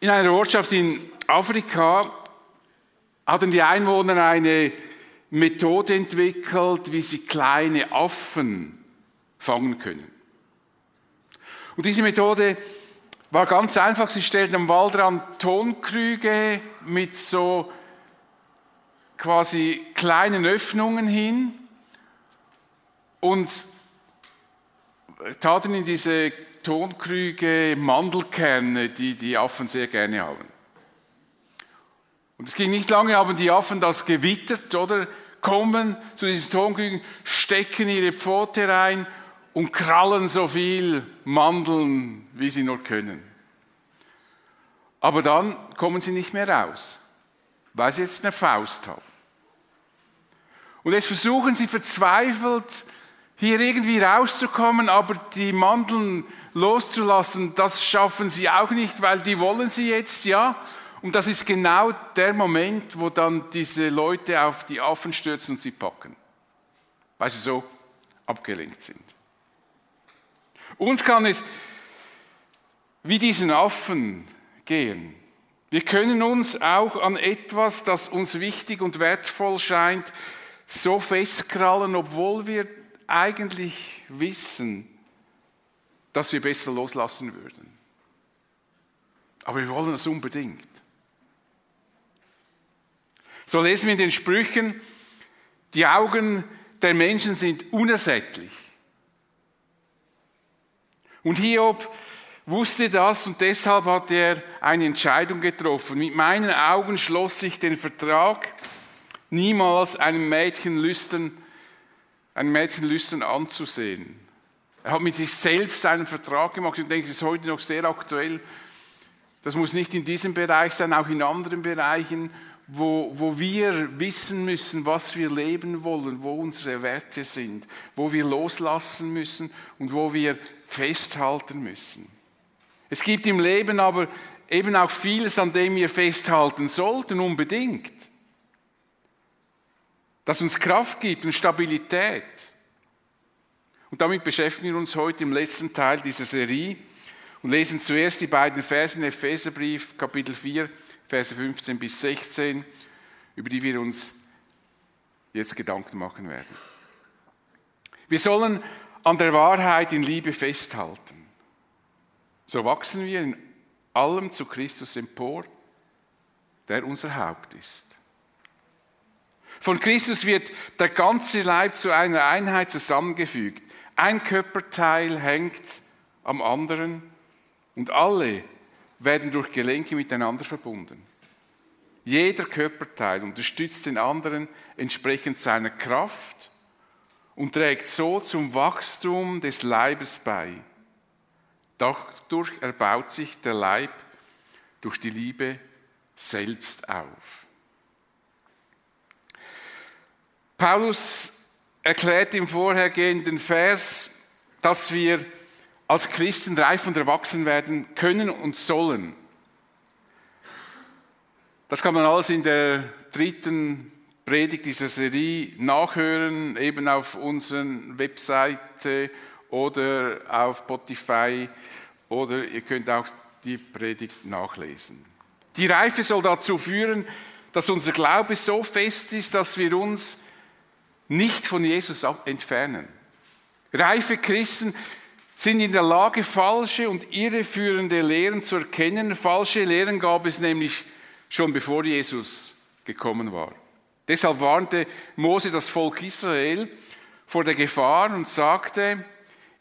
In einer Ortschaft in Afrika hatten die Einwohner eine Methode entwickelt, wie sie kleine Affen fangen können. Und diese Methode war ganz einfach. Sie stellten am Waldrand Tonkrüge mit so quasi kleinen Öffnungen hin und taten in diese Tonkrüge Mandelkerne, die die Affen sehr gerne haben. Und es ging nicht lange, haben die Affen das gewittert, oder? Kommen zu diesen Tonkrügen, stecken ihre Pfote rein und krallen so viel Mandeln, wie sie nur können. Aber dann kommen sie nicht mehr raus, weil sie jetzt eine Faust haben. Und jetzt versuchen sie verzweifelt, hier irgendwie rauszukommen, aber die Mandeln loszulassen, das schaffen sie auch nicht, weil die wollen sie jetzt, ja. Und das ist genau der Moment, wo dann diese Leute auf die Affen stürzen und sie packen, weil sie so abgelenkt sind. Uns kann es wie diesen Affen gehen. Wir können uns auch an etwas, das uns wichtig und wertvoll scheint, so festkrallen, obwohl wir eigentlich wissen, dass wir besser loslassen würden. Aber wir wollen das unbedingt. So lesen wir in den Sprüchen, die Augen der Menschen sind unersättlich. Und Hiob wusste das und deshalb hat er eine Entscheidung getroffen. Mit meinen Augen schloss ich den Vertrag, niemals einem Mädchen lüstern, ein Mädchen lüstern anzusehen. Er hat mit sich selbst einen Vertrag gemacht. Ich denke, das ist heute noch sehr aktuell. Das muss nicht in diesem Bereich sein, auch in anderen Bereichen, wo, wo wir wissen müssen, was wir leben wollen, wo unsere Werte sind, wo wir loslassen müssen und wo wir festhalten müssen. Es gibt im Leben aber eben auch vieles, an dem wir festhalten sollten, unbedingt. Das uns Kraft gibt und Stabilität. Und damit beschäftigen wir uns heute im letzten Teil dieser Serie und lesen zuerst die beiden Verse in Epheserbrief, Kapitel 4, Verse 15 bis 16, über die wir uns jetzt Gedanken machen werden. Wir sollen an der Wahrheit in Liebe festhalten. So wachsen wir in allem zu Christus empor, der unser Haupt ist. Von Christus wird der ganze Leib zu einer Einheit zusammengefügt. Ein Körperteil hängt am anderen und alle werden durch Gelenke miteinander verbunden. Jeder Körperteil unterstützt den anderen entsprechend seiner Kraft und trägt so zum Wachstum des Leibes bei. Dadurch erbaut sich der Leib durch die Liebe selbst auf. Paulus erklärt im vorhergehenden Vers, dass wir als Christen reif und erwachsen werden können und sollen. Das kann man alles in der dritten Predigt dieser Serie nachhören, eben auf unserer Webseite oder auf Spotify oder ihr könnt auch die Predigt nachlesen. Die Reife soll dazu führen, dass unser Glaube so fest ist, dass wir uns nicht von Jesus entfernen. Reife Christen sind in der Lage, falsche und irreführende Lehren zu erkennen. Falsche Lehren gab es nämlich schon bevor Jesus gekommen war. Deshalb warnte Mose das Volk Israel vor der Gefahr und sagte,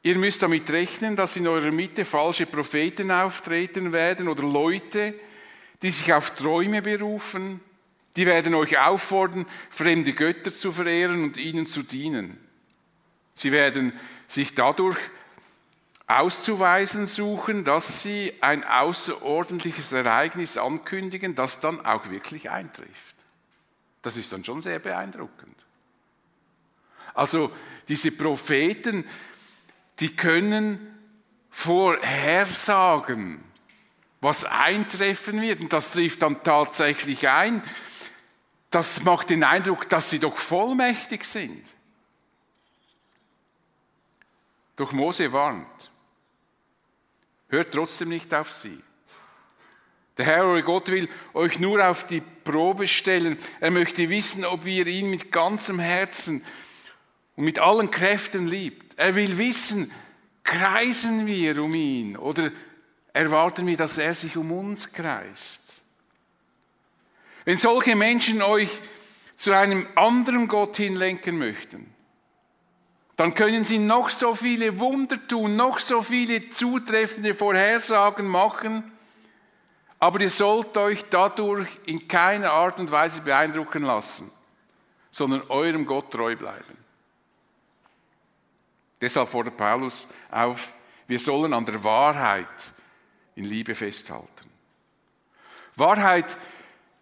ihr müsst damit rechnen, dass in eurer Mitte falsche Propheten auftreten werden oder Leute, die sich auf Träume berufen, die werden euch auffordern, fremde Götter zu verehren und ihnen zu dienen. Sie werden sich dadurch auszuweisen suchen, dass sie ein außerordentliches Ereignis ankündigen, das dann auch wirklich eintrifft. Das ist dann schon sehr beeindruckend. Also diese Propheten, die können vorhersagen, was eintreffen wird, und das trifft dann tatsächlich ein. Das macht den Eindruck, dass sie doch vollmächtig sind. Doch Mose warnt. Hört trotzdem nicht auf sie. Der Herr, euer Gott, will euch nur auf die Probe stellen. Er möchte wissen, ob ihr ihn mit ganzem Herzen und mit allen Kräften liebt. Er will wissen, kreisen wir um ihn oder erwarten wir, dass er sich um uns kreist. Wenn solche Menschen euch zu einem anderen Gott hinlenken möchten, dann können sie noch so viele Wunder tun, noch so viele zutreffende Vorhersagen machen, aber ihr sollt euch dadurch in keiner Art und Weise beeindrucken lassen, sondern eurem Gott treu bleiben. Deshalb fordert Paulus auf, wir sollen an der Wahrheit in Liebe festhalten. Wahrheit ist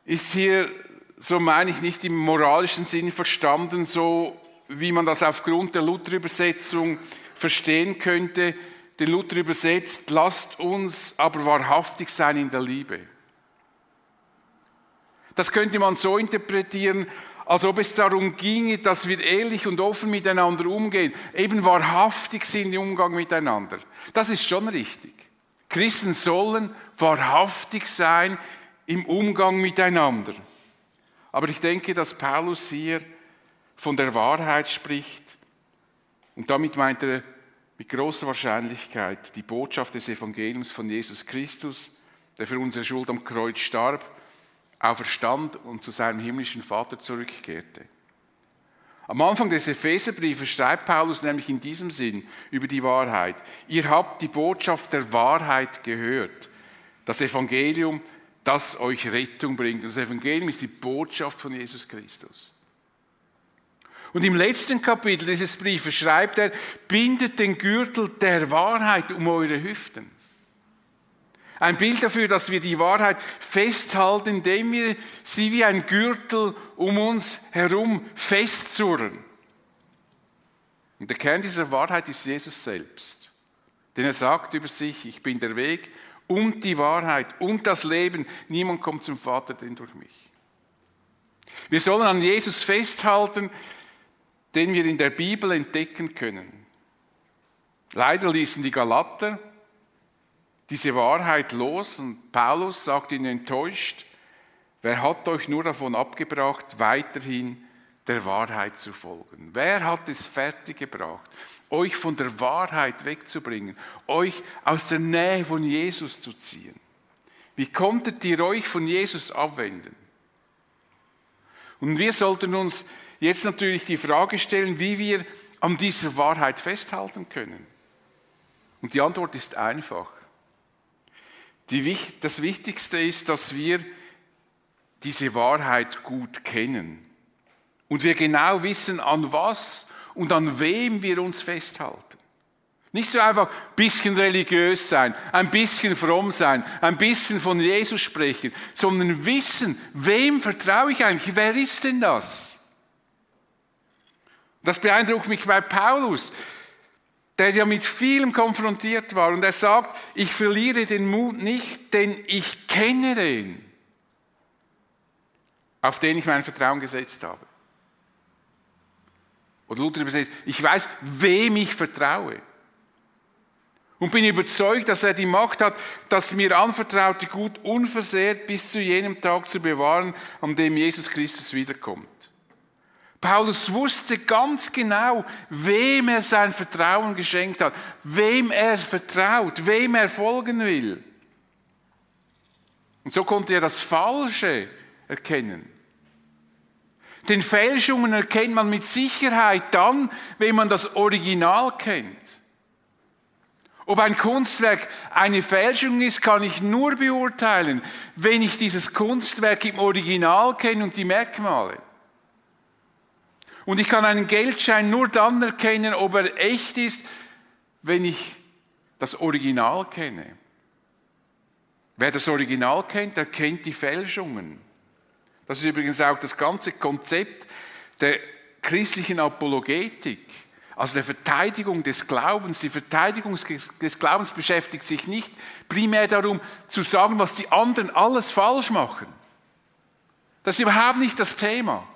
hier, so meine ich, nicht im moralischen Sinn verstanden, so wie man das aufgrund der Luther-Übersetzung verstehen könnte, den Luther übersetzt, lasst uns aber wahrhaftig sein in der Liebe. Das könnte man so interpretieren, als ob es darum ginge, dass wir ehrlich und offen miteinander umgehen, eben wahrhaftig sind im Umgang miteinander. Das ist schon richtig. Christen sollen wahrhaftig sein im Umgang miteinander. Aber ich denke, dass Paulus hier von der Wahrheit spricht und damit meint er mit großer Wahrscheinlichkeit die Botschaft des Evangeliums von Jesus Christus, der für unsere Schuld am Kreuz starb, auferstand und zu seinem himmlischen Vater zurückkehrte. Am Anfang des Epheserbriefes schreibt Paulus nämlich in diesem Sinn über die Wahrheit. Ihr habt die Botschaft der Wahrheit gehört. Das Evangelium, das euch Rettung bringt. Das Evangelium ist die Botschaft von Jesus Christus. Und im letzten Kapitel dieses Briefes schreibt er, bindet den Gürtel der Wahrheit um eure Hüften. Ein Bild dafür, dass wir die Wahrheit festhalten, indem wir sie wie ein Gürtel um uns herum festzurren. Und der Kern dieser Wahrheit ist Jesus selbst. Denn er sagt über sich, ich bin der Weg und die Wahrheit und das Leben. Niemand kommt zum Vater denn durch mich. Wir sollen an Jesus festhalten, den wir in der Bibel entdecken können. Leider ließen die Galater diese Wahrheit los und Paulus sagt ihnen enttäuscht, wer hat euch nur davon abgebracht, weiterhin der Wahrheit zu folgen? Wer hat es fertiggebracht, euch von der Wahrheit wegzubringen, euch aus der Nähe von Jesus zu ziehen? Wie konntet ihr euch von Jesus abwenden? Und wir sollten uns jetzt natürlich die Frage stellen, wie wir an dieser Wahrheit festhalten können. Und die Antwort ist einfach. Die, das Wichtigste ist, dass wir diese Wahrheit gut kennen und wir genau wissen, an was und an wem wir uns festhalten. Nicht so einfach ein bisschen religiös sein, ein bisschen fromm sein, ein bisschen von Jesus sprechen, sondern wissen, wem vertraue ich eigentlich? Wer ist denn das? Das beeindruckt mich bei Paulus, der ja mit vielem konfrontiert war. Und er sagt, ich verliere den Mut nicht, denn ich kenne den, auf den ich mein Vertrauen gesetzt habe. Oder Luther übersetzt, ich weiß, wem ich vertraue. Und bin überzeugt, dass er die Macht hat, das mir anvertraute Gut unversehrt bis zu jenem Tag zu bewahren, an dem Jesus Christus wiederkommt. Paulus wusste ganz genau, wem er sein Vertrauen geschenkt hat, wem er vertraut, wem er folgen will. Und so konnte er das Falsche erkennen. Den Fälschungen erkennt man mit Sicherheit dann, wenn man das Original kennt. Ob ein Kunstwerk eine Fälschung ist, kann ich nur beurteilen, wenn ich dieses Kunstwerk im Original kenne und die Merkmale. Und ich kann einen Geldschein nur dann erkennen, ob er echt ist, wenn ich das Original kenne. Wer das Original kennt, der kennt die Fälschungen. Das ist übrigens auch das ganze Konzept der christlichen Apologetik, also der Verteidigung des Glaubens. Die Verteidigung des Glaubens beschäftigt sich nicht primär darum zu sagen, was die anderen alles falsch machen. Das ist überhaupt nicht das Thema.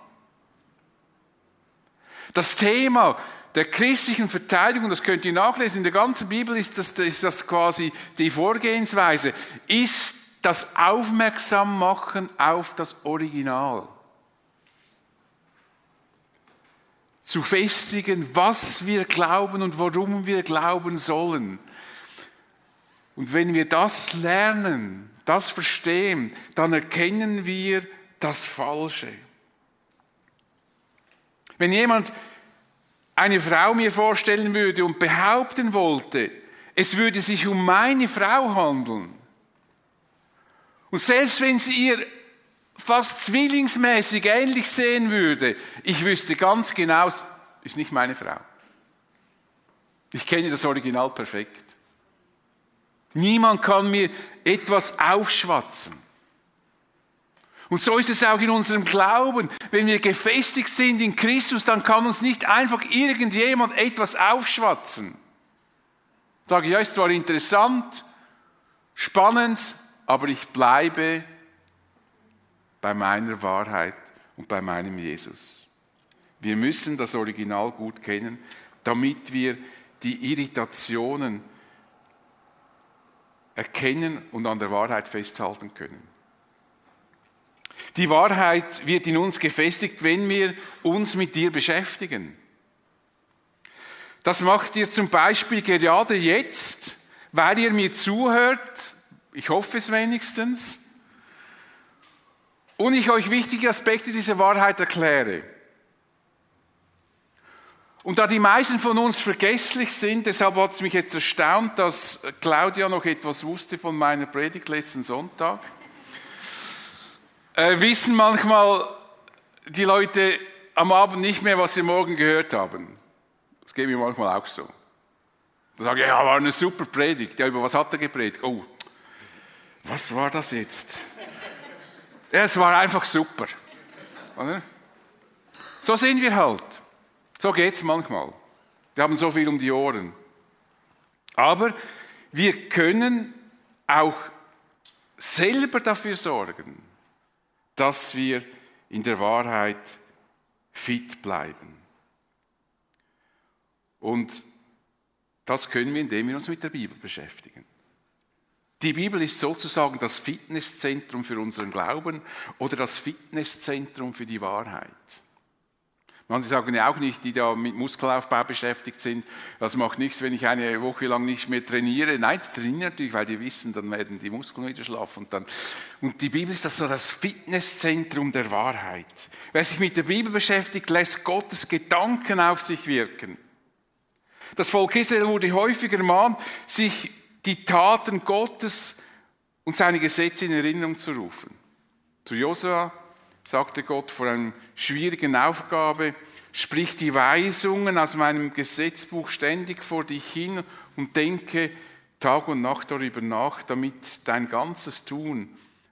Das Thema der christlichen Verteidigung, das könnt ihr nachlesen, in der ganzen Bibel ist das, ist das quasi die Vorgehensweise, ist das Aufmerksam machen auf das Original. Zu festigen, was wir glauben und warum wir glauben sollen. Und wenn wir das lernen, das verstehen, dann erkennen wir das Falsche. Wenn jemand eine Frau mir vorstellen würde und behaupten wollte, es würde sich um meine Frau handeln, und selbst wenn sie ihr fast zwillingsmäßig ähnlich sehen würde, ich wüsste ganz genau, ist nicht meine Frau. Ich kenne das Original perfekt. Niemand kann mir etwas aufschwatzen. Und so ist es auch in unserem Glauben. Wenn wir gefestigt sind in Christus, dann kann uns nicht einfach irgendjemand etwas aufschwatzen. Sage ich, ja, ist zwar interessant, spannend, aber ich bleibe bei meiner Wahrheit und bei meinem Jesus. Wir müssen das Original gut kennen, damit wir die Irritationen erkennen und an der Wahrheit festhalten können. Die Wahrheit wird in uns gefestigt, wenn wir uns mit dir beschäftigen. Das macht ihr zum Beispiel gerade jetzt, weil ihr mir zuhört, ich hoffe es wenigstens, und ich euch wichtige Aspekte dieser Wahrheit erkläre. Und da die meisten von uns vergesslich sind, deshalb hat es mich jetzt erstaunt, dass Claudia noch etwas wusste von meiner Predigt letzten Sonntag, äh, wissen manchmal die Leute am Abend nicht mehr, was sie morgen gehört haben. Das geht mir manchmal auch so. Da sage ich, ja, war eine super Predigt. Ja, über was hat er gepredigt? Oh, was war das jetzt? Es war einfach super. So sind wir halt. So geht es manchmal. Wir haben so viel um die Ohren. Aber wir können auch selber dafür sorgen, dass wir in der Wahrheit fit bleiben. Und das können wir, indem wir uns mit der Bibel beschäftigen. Die Bibel ist sozusagen das Fitnesszentrum für unseren Glauben oder das Fitnesszentrum für die Wahrheit. Manche sagen ja auch nicht, die da mit Muskelaufbau beschäftigt sind, das macht nichts, wenn ich eine Woche lang nicht mehr trainiere. Nein, die trainieren natürlich, weil die wissen, dann werden die Muskeln wieder schlafen. Und, dann, und die Bibel ist das so das Fitnesszentrum der Wahrheit. Wer sich mit der Bibel beschäftigt, lässt Gottes Gedanken auf sich wirken. Das Volk Israel wurde häufig ermahnt, sich die Taten Gottes und seine Gesetze in Erinnerung zu rufen. Zu Josua sagte Gott vor einer schwierigen Aufgabe, sprich die Weisungen aus meinem Gesetzbuch ständig vor dich hin und denke Tag und Nacht darüber nach, damit dein ganzes Tun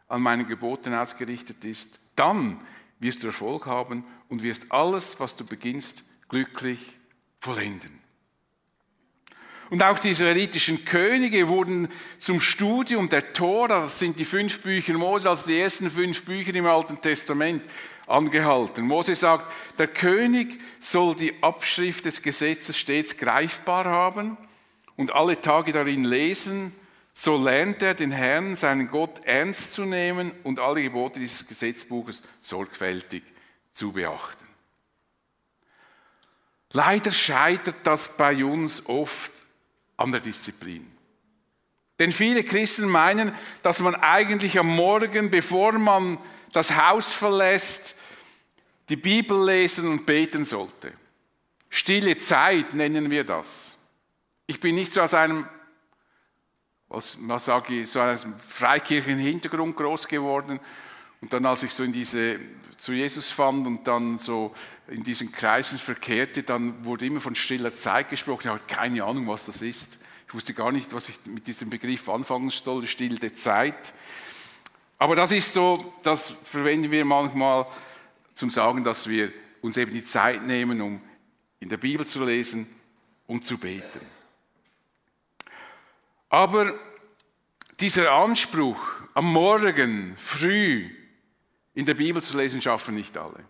an meinen Geboten ausgerichtet ist. Dann wirst du Erfolg haben und wirst alles, was du beginnst, glücklich vollenden. Und auch die israelitischen Könige wurden zum Studium der Tora, das sind die fünf Bücher Mose, also die ersten fünf Bücher im Alten Testament, angehalten. Mose sagt, der König soll die Abschrift des Gesetzes stets greifbar haben und alle Tage darin lesen, so lernt er den Herrn, seinen Gott, ernst zu nehmen und alle Gebote dieses Gesetzbuches sorgfältig zu beachten. Leider scheitert das bei uns oft an der Disziplin. Denn viele Christen meinen, dass man eigentlich am Morgen, bevor man das Haus verlässt, die Bibel lesen und beten sollte. Stille Zeit nennen wir das. Ich bin nicht so aus einem, was, was sage ich, so einem freikirchlichen Hintergrund groß geworden. Und dann, als ich so in diese, zu Jesus fand und dann so in diesen Kreisen verkehrte, dann wurde immer von stiller Zeit gesprochen. Ich habe keine Ahnung, was das ist. Ich wusste gar nicht, was ich mit diesem Begriff anfangen soll, stille Zeit. Aber das ist so, das verwenden wir manchmal zum Sagen, dass wir uns eben die Zeit nehmen, um in der Bibel zu lesen und zu beten. Aber dieser Anspruch, am Morgen früh in der Bibel zu lesen, schaffen nicht alle.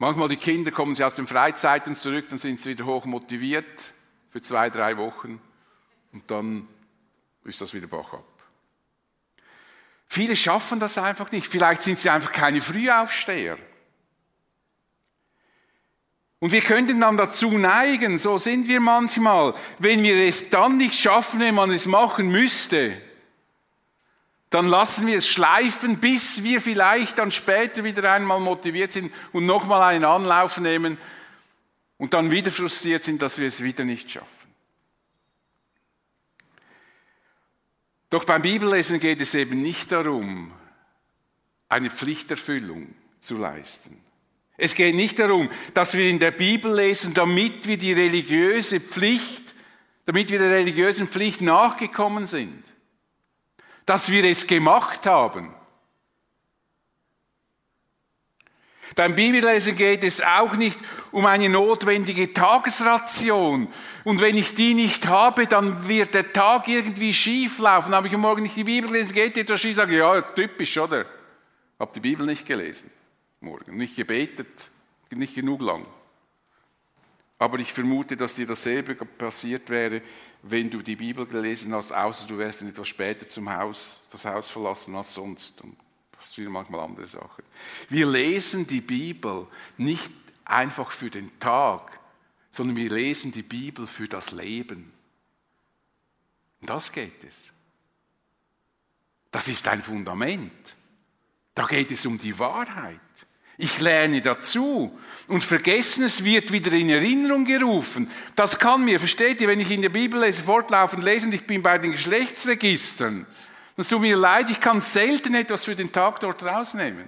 Manchmal die Kinder kommen sie aus den Freizeiten zurück, dann sind sie wieder hoch motiviert für zwei, drei Wochen und dann ist das wieder Bach ab. Viele schaffen das einfach nicht. Vielleicht sind sie einfach keine Frühaufsteher. Und wir könnten dann dazu neigen, so sind wir manchmal, wenn wir es dann nicht schaffen, wenn man es machen müsste, dann lassen wir es schleifen, bis wir vielleicht dann später wieder einmal motiviert sind und nochmal einen Anlauf nehmen und dann wieder frustriert sind, dass wir es wieder nicht schaffen. Doch beim Bibellesen geht es eben nicht darum, eine Pflichterfüllung zu leisten. Es geht nicht darum, dass wir in der Bibel lesen, damit wir die religiöse Pflicht, damit wir der religiösen Pflicht nachgekommen sind. Dass wir es gemacht haben. Beim Bibellesen geht es auch nicht um eine notwendige Tagesration. Und wenn ich die nicht habe, dann wird der Tag irgendwie schief laufen. Habe ich am Morgen nicht die Bibel gelesen, geht etwas schief, sage ja, typisch, oder? Habe die Bibel nicht gelesen morgen. Nicht gebetet, nicht genug lang. Aber ich vermute, dass dir dasselbe passiert wäre, wenn du die Bibel gelesen hast, außer du wärst etwas später zum Haus, das Haus verlassen als sonst. Dann passieren manchmal andere Sachen. Wir lesen die Bibel nicht einfach für den Tag, sondern wir lesen die Bibel für das Leben. Und das geht es. Das ist ein Fundament. Da geht es um die Wahrheit. Ich lerne dazu. Und Vergessenes wird wieder in Erinnerung gerufen. Das kann mir, versteht ihr, wenn ich in der Bibel lese, fortlaufend lese und ich bin bei den Geschlechtsregistern, dann tut mir leid, ich kann selten etwas für den Tag dort rausnehmen.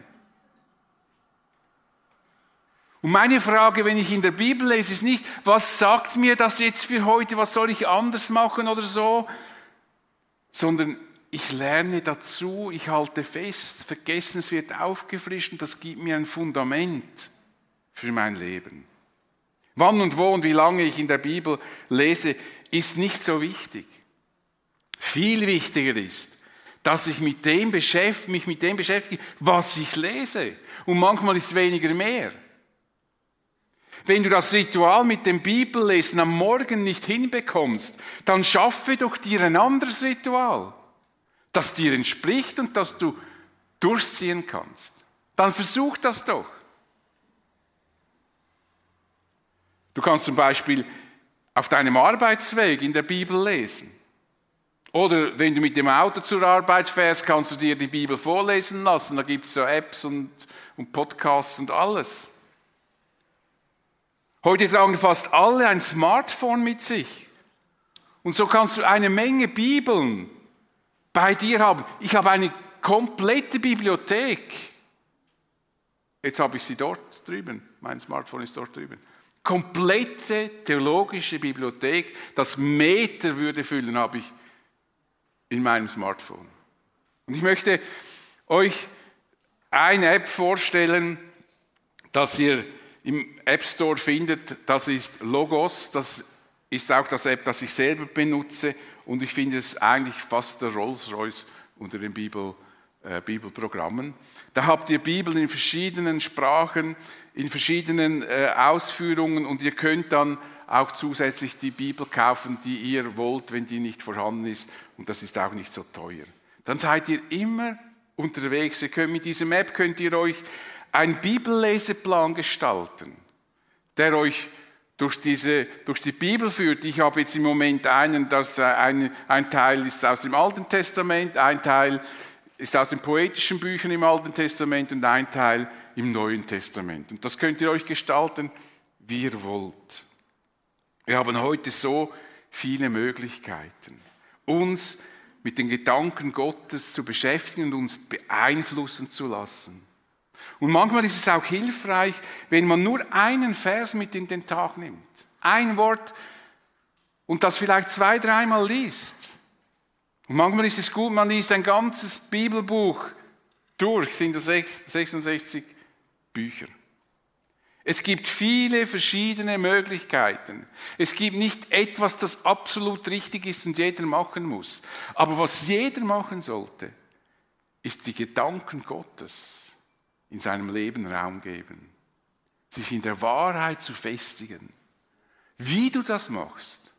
Und meine Frage, wenn ich in der Bibel lese, ist nicht, was sagt mir das jetzt für heute, was soll ich anders machen oder so, sondern ich lerne dazu, ich halte fest, Vergessenes wird aufgefrischt und das gibt mir ein Fundament für mein Leben. Wann und wo und wie lange ich in der Bibel lese, ist nicht so wichtig. Viel wichtiger ist, dass ich mit dem mich mit dem beschäftige, was ich lese. Und manchmal ist weniger mehr. Wenn du das Ritual mit dem Bibellesen am Morgen nicht hinbekommst, dann schaffe doch dir ein anderes Ritual das dir entspricht und das du durchziehen kannst. Dann versuch das doch. Du kannst zum Beispiel auf deinem Arbeitsweg in der Bibel lesen. Oder wenn du mit dem Auto zur Arbeit fährst, kannst du dir die Bibel vorlesen lassen. Da gibt es so Apps und, und Podcasts und alles. Heute tragen fast alle ein Smartphone mit sich. Und so kannst du eine Menge Bibeln bei dir haben. Ich habe eine komplette Bibliothek. Jetzt habe ich sie dort drüben. Mein Smartphone ist dort drüben. Komplette theologische Bibliothek, das Meter würde füllen, habe ich in meinem Smartphone. Und ich möchte euch eine App vorstellen, dass ihr im App Store findet. Das ist Logos. Das ist auch das App, das ich selber benutze. Und ich finde es eigentlich fast der Rolls-Royce unter den Bibel, äh, Bibelprogrammen. Da habt ihr Bibeln in verschiedenen Sprachen, in verschiedenen äh, Ausführungen und ihr könnt dann auch zusätzlich die Bibel kaufen, die ihr wollt, wenn die nicht vorhanden ist. Und das ist auch nicht so teuer. Dann seid ihr immer unterwegs. Ihr könnt mit diesem App könnt ihr euch einen Bibelleseplan gestalten, der euch durch, diese, durch die Bibel führt. Ich habe jetzt im Moment einen, das ein, ein Teil ist aus dem Alten Testament, ein Teil ist aus den poetischen Büchern im Alten Testament und ein Teil im Neuen Testament. Und das könnt ihr euch gestalten, wie ihr wollt. Wir haben heute so viele Möglichkeiten, uns mit den Gedanken Gottes zu beschäftigen und uns beeinflussen zu lassen. Und manchmal ist es auch hilfreich, wenn man nur einen Vers mit in den Tag nimmt. Ein Wort und das vielleicht zwei, dreimal liest. Und manchmal ist es gut, man liest ein ganzes Bibelbuch durch, sind das 66 Bücher. Es gibt viele verschiedene Möglichkeiten. Es gibt nicht etwas, das absolut richtig ist und jeder machen muss. Aber was jeder machen sollte, ist die Gedanken Gottes in seinem Leben Raum geben, sich in der Wahrheit zu festigen. Wie du das machst,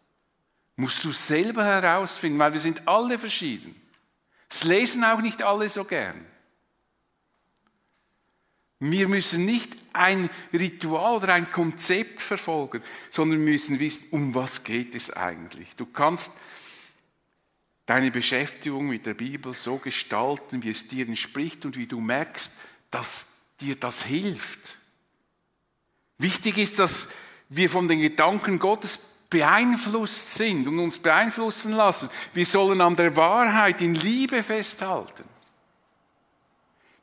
Musst du selber herausfinden, weil wir sind alle verschieden. Es lesen auch nicht alle so gern. Wir müssen nicht ein Ritual oder ein Konzept verfolgen, sondern wir müssen wissen, um was geht es eigentlich. Du kannst deine Beschäftigung mit der Bibel so gestalten, wie es dir entspricht und wie du merkst, dass dir das hilft. Wichtig ist, dass wir von den Gedanken Gottes beeinflusst sind und uns beeinflussen lassen. Wir sollen an der Wahrheit in Liebe festhalten.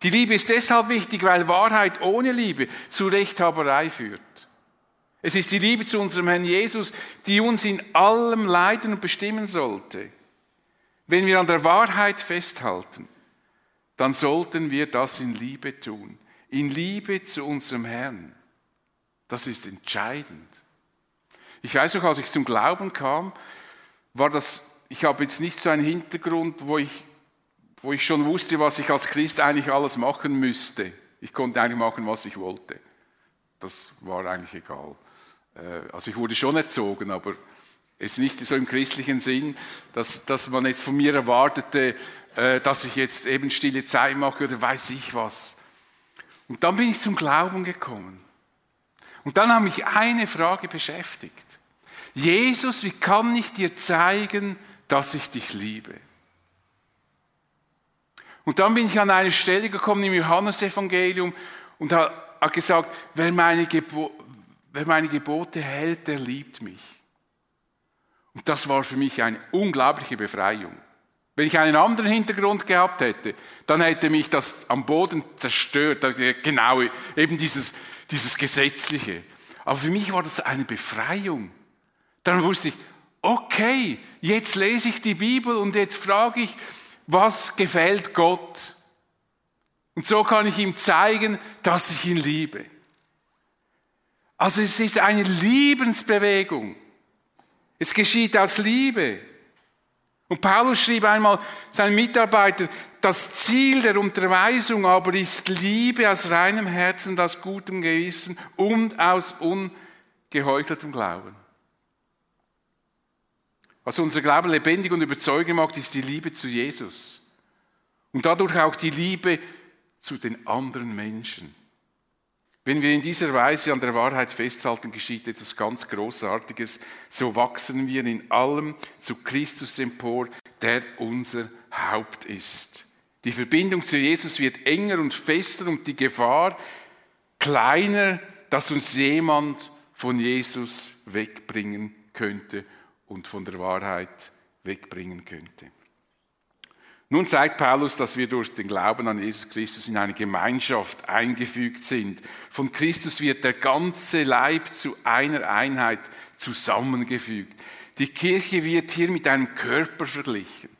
Die Liebe ist deshalb wichtig, weil Wahrheit ohne Liebe zu Rechthaberei führt. Es ist die Liebe zu unserem Herrn Jesus, die uns in allem leiten und bestimmen sollte. Wenn wir an der Wahrheit festhalten, dann sollten wir das in Liebe tun. In Liebe zu unserem Herrn. Das ist entscheidend. Ich weiß noch, als ich zum Glauben kam, war das, ich habe jetzt nicht so einen Hintergrund, wo ich wo ich schon wusste, was ich als Christ eigentlich alles machen müsste. Ich konnte eigentlich machen, was ich wollte. Das war eigentlich egal. Äh, also ich wurde schon erzogen, aber es ist nicht so im christlichen Sinn, dass, dass man jetzt von mir erwartete, dass ich jetzt eben stille Zeit mache oder weiß ich was. Und dann bin ich zum Glauben gekommen. Und dann hat mich eine Frage beschäftigt. Jesus, wie kann ich dir zeigen, dass ich dich liebe? Und dann bin ich an eine Stelle gekommen im Johannesevangelium und habe gesagt, wer meine, Gebo wer meine Gebote hält, der liebt mich. Und das war für mich eine unglaubliche Befreiung. Wenn ich einen anderen Hintergrund gehabt hätte, dann hätte mich das am Boden zerstört, genau eben dieses, dieses Gesetzliche. Aber für mich war das eine Befreiung. Dann wusste ich, okay, jetzt lese ich die Bibel und jetzt frage ich, was gefällt Gott. Und so kann ich ihm zeigen, dass ich ihn liebe. Also es ist eine Liebensbewegung. Es geschieht aus Liebe. Und Paulus schrieb einmal seinen Mitarbeitern, das Ziel der Unterweisung aber ist Liebe aus reinem Herzen aus gutem Gewissen und aus ungeheucheltem Glauben. Was unser Glauben lebendig und überzeugend macht, ist die Liebe zu Jesus. Und dadurch auch die Liebe zu den anderen Menschen. Wenn wir in dieser Weise an der Wahrheit festhalten, geschieht etwas ganz Großartiges. So wachsen wir in allem zu Christus empor, der unser Haupt ist. Die Verbindung zu Jesus wird enger und fester und die Gefahr kleiner, dass uns jemand von Jesus wegbringen könnte und von der Wahrheit wegbringen könnte. Nun zeigt Paulus, dass wir durch den Glauben an Jesus Christus in eine Gemeinschaft eingefügt sind. Von Christus wird der ganze Leib zu einer Einheit zusammengefügt. Die Kirche wird hier mit einem Körper verglichen.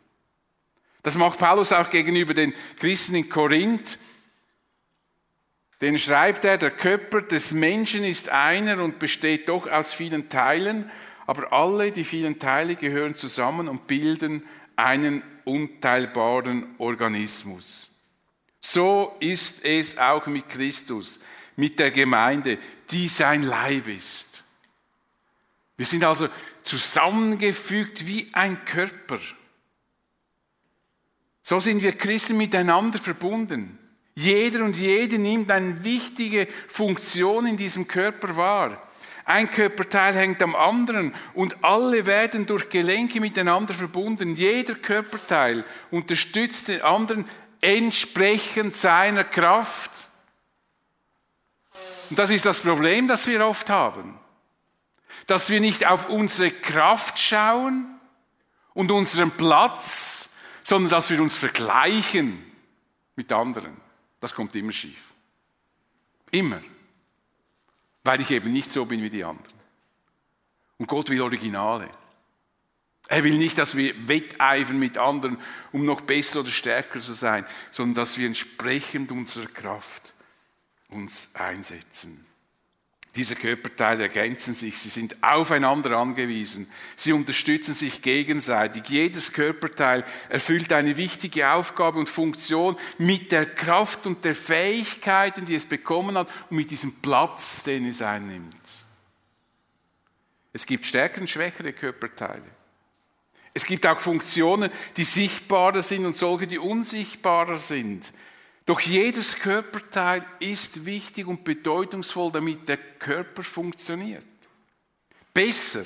Das macht Paulus auch gegenüber den Christen in Korinth. Den schreibt er, der Körper des Menschen ist einer und besteht doch aus vielen Teilen, aber alle die vielen Teile gehören zusammen und bilden einen unteilbaren Organismus. So ist es auch mit Christus, mit der Gemeinde, die sein Leib ist. Wir sind also zusammengefügt wie ein Körper. So sind wir Christen miteinander verbunden. Jeder und jede nimmt eine wichtige Funktion in diesem Körper wahr. Ein Körperteil hängt am anderen und alle werden durch Gelenke miteinander verbunden. Jeder Körperteil unterstützt den anderen entsprechend seiner Kraft. Und das ist das Problem, das wir oft haben. Dass wir nicht auf unsere Kraft schauen und unseren Platz, sondern dass wir uns vergleichen mit anderen. Das kommt immer schief. Immer weil ich eben nicht so bin wie die anderen. Und Gott will Originale. Er will nicht, dass wir wetteifern mit anderen, um noch besser oder stärker zu sein, sondern dass wir entsprechend unserer Kraft uns einsetzen. Diese Körperteile ergänzen sich, sie sind aufeinander angewiesen, sie unterstützen sich gegenseitig. Jedes Körperteil erfüllt eine wichtige Aufgabe und Funktion mit der Kraft und der Fähigkeiten, die es bekommen hat und mit diesem Platz, den es einnimmt. Es gibt stärkere und schwächere Körperteile. Es gibt auch Funktionen, die sichtbarer sind und solche, die unsichtbarer sind. Doch jedes Körperteil ist wichtig und bedeutungsvoll, damit der Körper funktioniert. Besser.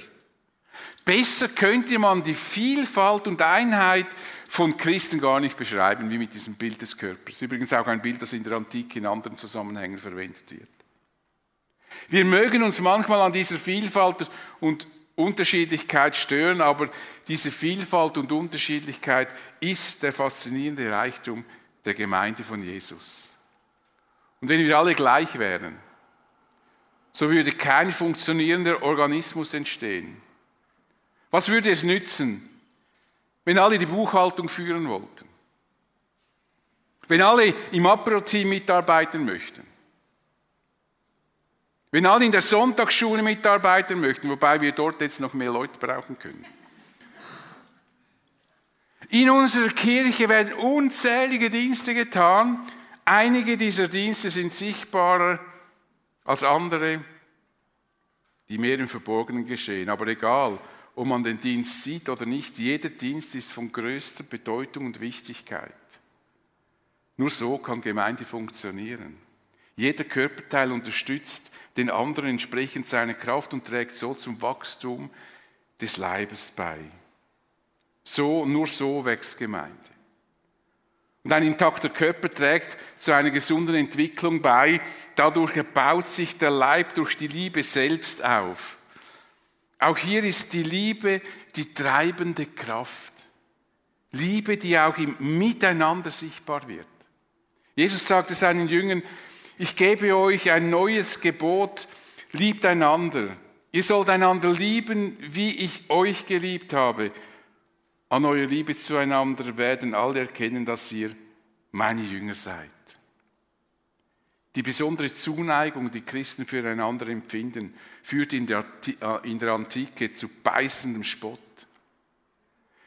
Besser könnte man die Vielfalt und Einheit von Christen gar nicht beschreiben, wie mit diesem Bild des Körpers. Übrigens auch ein Bild, das in der Antike in anderen Zusammenhängen verwendet wird. Wir mögen uns manchmal an dieser Vielfalt und Unterschiedlichkeit stören, aber diese Vielfalt und Unterschiedlichkeit ist der faszinierende Reichtum der Gemeinde von Jesus. Und wenn wir alle gleich wären, so würde kein funktionierender Organismus entstehen. Was würde es nützen, wenn alle die Buchhaltung führen wollten? Wenn alle im Apro-Team mitarbeiten möchten? Wenn alle in der Sonntagsschule mitarbeiten möchten, wobei wir dort jetzt noch mehr Leute brauchen können. In unserer Kirche werden unzählige Dienste getan. Einige dieser Dienste sind sichtbarer als andere, die mehr im Verborgenen geschehen. Aber egal, ob man den Dienst sieht oder nicht, jeder Dienst ist von größter Bedeutung und Wichtigkeit. Nur so kann Gemeinde funktionieren. Jeder Körperteil unterstützt den anderen entsprechend seiner Kraft und trägt so zum Wachstum des Leibes bei. So, nur so wächst Gemeinde. Und ein intakter Körper trägt zu einer gesunden Entwicklung bei. Dadurch erbaut sich der Leib durch die Liebe selbst auf. Auch hier ist die Liebe die treibende Kraft. Liebe, die auch im Miteinander sichtbar wird. Jesus sagte seinen Jüngern, ich gebe euch ein neues Gebot, liebt einander. Ihr sollt einander lieben, wie ich euch geliebt habe. An eurer Liebe zueinander werden alle erkennen, dass ihr meine Jünger seid. Die besondere Zuneigung, die Christen füreinander empfinden, führt in der, äh, Antike zu beißendem Spott.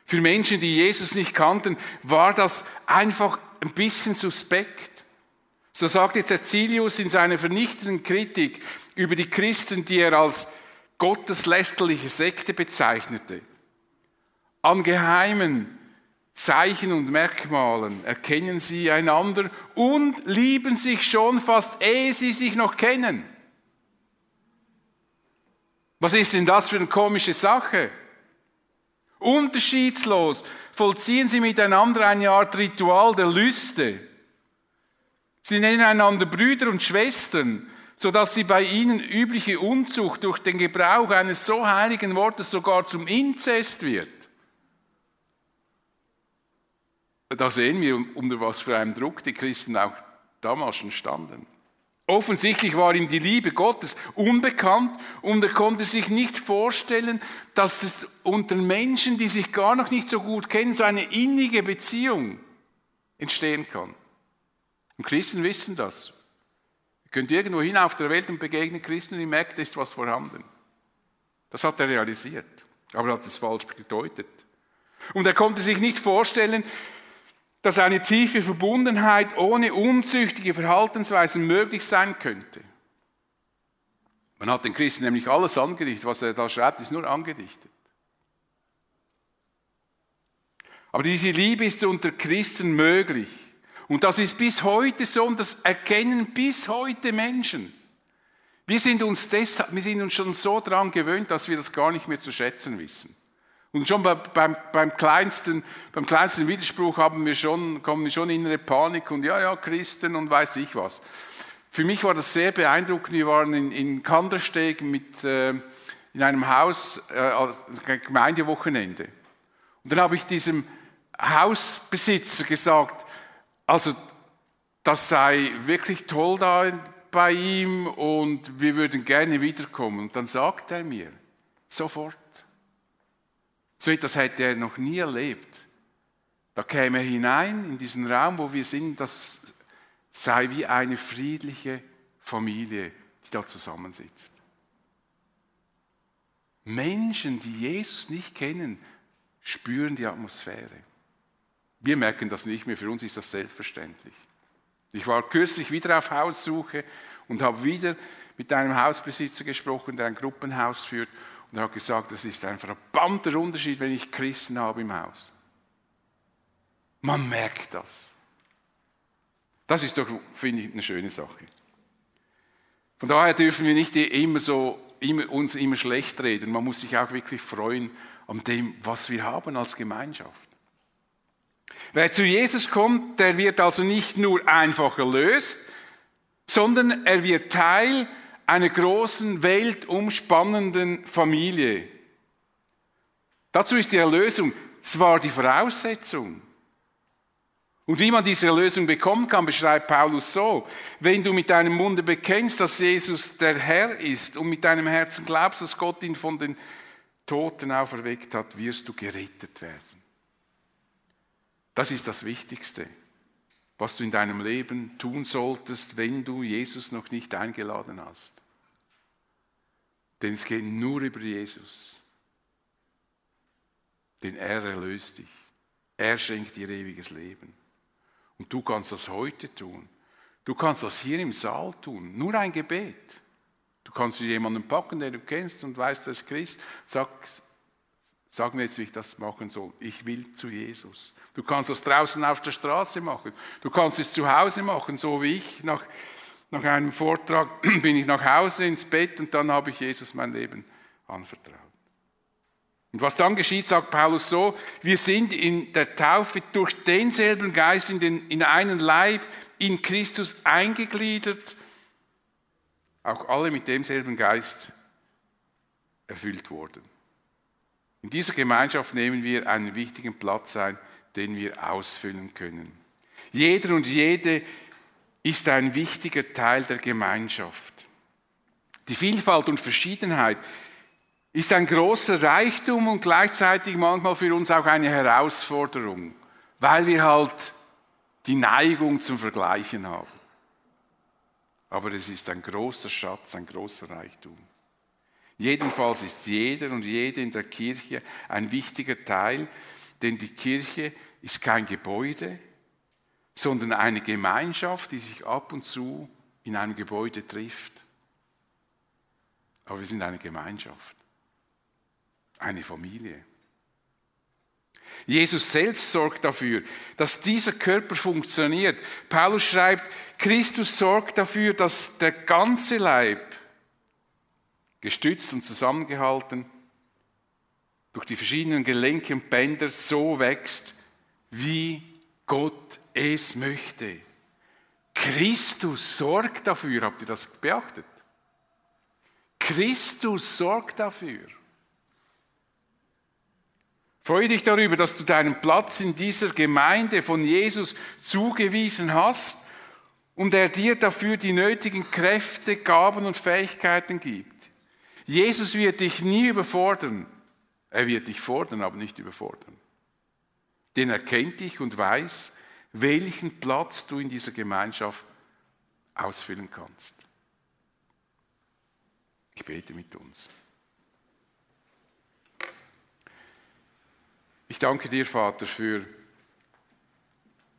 Für Menschen, die Jesus nicht kannten, war das einfach ein bisschen suspekt. So sagt jetzt in seiner vernichtenden Kritik über die Christen, die er als gotteslästerliche Sekte bezeichnete. An geheimen Zeichen und Merkmalen erkennen sie einander und lieben sich schon fast, ehe sie sich noch kennen. Was ist denn das für eine komische Sache? Unterschiedslos vollziehen sie miteinander eine Art Ritual der Lüste. Sie nennen einander Brüder und Schwestern, sodass sie bei ihnen übliche Unzucht durch den Gebrauch eines so heiligen Wortes sogar zum Inzest wird. Da sehen wir, unter was für einem Druck die Christen auch damals schon standen. Offensichtlich war ihm die Liebe Gottes unbekannt und er konnte sich nicht vorstellen, dass es unter Menschen, die sich gar noch nicht so gut kennen, so eine innige Beziehung entstehen kann. Und Christen wissen das. Ihr könnt irgendwo hin auf der Welt und begegnen Christen und ihr merkt, da ist was vorhanden. Das hat er realisiert, aber er hat es falsch gedeutet. Und er konnte sich nicht vorstellen, dass eine tiefe Verbundenheit ohne unzüchtige Verhaltensweisen möglich sein könnte. Man hat den Christen nämlich alles angedichtet, was er da schreibt, ist nur angedichtet. Aber diese Liebe ist unter Christen möglich. Und das ist bis heute so und das erkennen bis heute Menschen. Wir sind uns, deshalb, wir sind uns schon so daran gewöhnt, dass wir das gar nicht mehr zu schätzen wissen. Und schon beim, beim, kleinsten, beim kleinsten Widerspruch haben wir schon, kommen wir schon innere Panik und ja, ja, Christen und weiß ich was. Für mich war das sehr beeindruckend. Wir waren in, in Kandersteg mit, äh, in einem Haus, äh, Gemeindewochenende. Und dann habe ich diesem Hausbesitzer gesagt, also das sei wirklich toll da bei ihm und wir würden gerne wiederkommen. Und dann sagt er mir sofort, so etwas hätte er noch nie erlebt. Da käme er hinein in diesen Raum, wo wir sind, das sei wie eine friedliche Familie, die da zusammensitzt. Menschen, die Jesus nicht kennen, spüren die Atmosphäre. Wir merken das nicht mehr, für uns ist das selbstverständlich. Ich war kürzlich wieder auf Haussuche und habe wieder mit einem Hausbesitzer gesprochen, der ein Gruppenhaus führt. Und er hat gesagt, das ist ein verbannter Unterschied, wenn ich Christen habe im Haus. Man merkt das. Das ist doch, finde ich, eine schöne Sache. Von daher dürfen wir nicht immer so, immer, uns immer schlecht reden. Man muss sich auch wirklich freuen an dem, was wir haben als Gemeinschaft. Wer zu Jesus kommt, der wird also nicht nur einfach erlöst, sondern er wird Teil einer großen, weltumspannenden Familie. Dazu ist die Erlösung zwar die Voraussetzung. Und wie man diese Erlösung bekommen kann, beschreibt Paulus so. Wenn du mit deinem Munde bekennst, dass Jesus der Herr ist und mit deinem Herzen glaubst, dass Gott ihn von den Toten auferweckt hat, wirst du gerettet werden. Das ist das Wichtigste, was du in deinem Leben tun solltest, wenn du Jesus noch nicht eingeladen hast. Denn es geht nur über Jesus. Denn er erlöst dich. Er schenkt dir ewiges Leben. Und du kannst das heute tun. Du kannst das hier im Saal tun. Nur ein Gebet. Du kannst jemanden packen, den du kennst und weißt, das ist Christ. Sag, sag mir jetzt, wie ich das machen soll. Ich will zu Jesus. Du kannst das draußen auf der Straße machen. Du kannst es zu Hause machen, so wie ich. Nach, nach einem Vortrag bin ich nach Hause ins Bett und dann habe ich Jesus mein Leben anvertraut. Und was dann geschieht, sagt Paulus so, wir sind in der Taufe durch denselben Geist in, den, in einen Leib in Christus eingegliedert, auch alle mit demselben Geist erfüllt wurden. In dieser Gemeinschaft nehmen wir einen wichtigen Platz ein, den wir ausfüllen können. Jeder und jede ist ein wichtiger Teil der Gemeinschaft. Die Vielfalt und Verschiedenheit ist ein großer Reichtum und gleichzeitig manchmal für uns auch eine Herausforderung, weil wir halt die Neigung zum Vergleichen haben. Aber es ist ein großer Schatz, ein großer Reichtum. Jedenfalls ist jeder und jede in der Kirche ein wichtiger Teil, denn die Kirche ist kein Gebäude, sondern eine Gemeinschaft, die sich ab und zu in einem Gebäude trifft. Aber wir sind eine Gemeinschaft, eine Familie. Jesus selbst sorgt dafür, dass dieser Körper funktioniert. Paulus schreibt, Christus sorgt dafür, dass der ganze Leib, gestützt und zusammengehalten, durch die verschiedenen Gelenke und Bänder so wächst, wie Gott es möchte. Christus sorgt dafür, habt ihr das beachtet? Christus sorgt dafür. Freue dich darüber, dass du deinen Platz in dieser Gemeinde von Jesus zugewiesen hast und er dir dafür die nötigen Kräfte, Gaben und Fähigkeiten gibt. Jesus wird dich nie überfordern. Er wird dich fordern, aber nicht überfordern denn er kennt dich und weiß, welchen Platz du in dieser Gemeinschaft ausfüllen kannst. Ich bete mit uns. Ich danke dir, Vater, für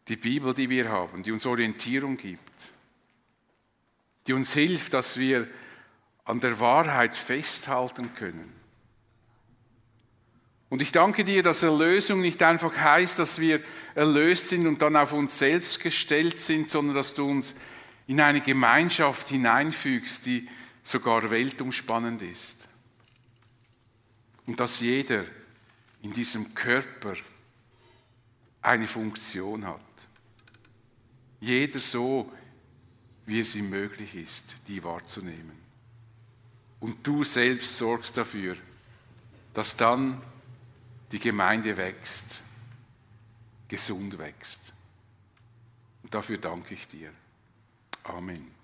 die Bibel, die wir haben, die uns Orientierung gibt, die uns hilft, dass wir an der Wahrheit festhalten können. Und ich danke dir, dass Erlösung nicht einfach heißt, dass wir erlöst sind und dann auf uns selbst gestellt sind, sondern dass du uns in eine Gemeinschaft hineinfügst, die sogar weltumspannend ist. Und dass jeder in diesem Körper eine Funktion hat. Jeder so, wie es ihm möglich ist, die wahrzunehmen. Und du selbst sorgst dafür, dass dann die Gemeinde wächst, gesund wächst. Und dafür danke ich dir. Amen.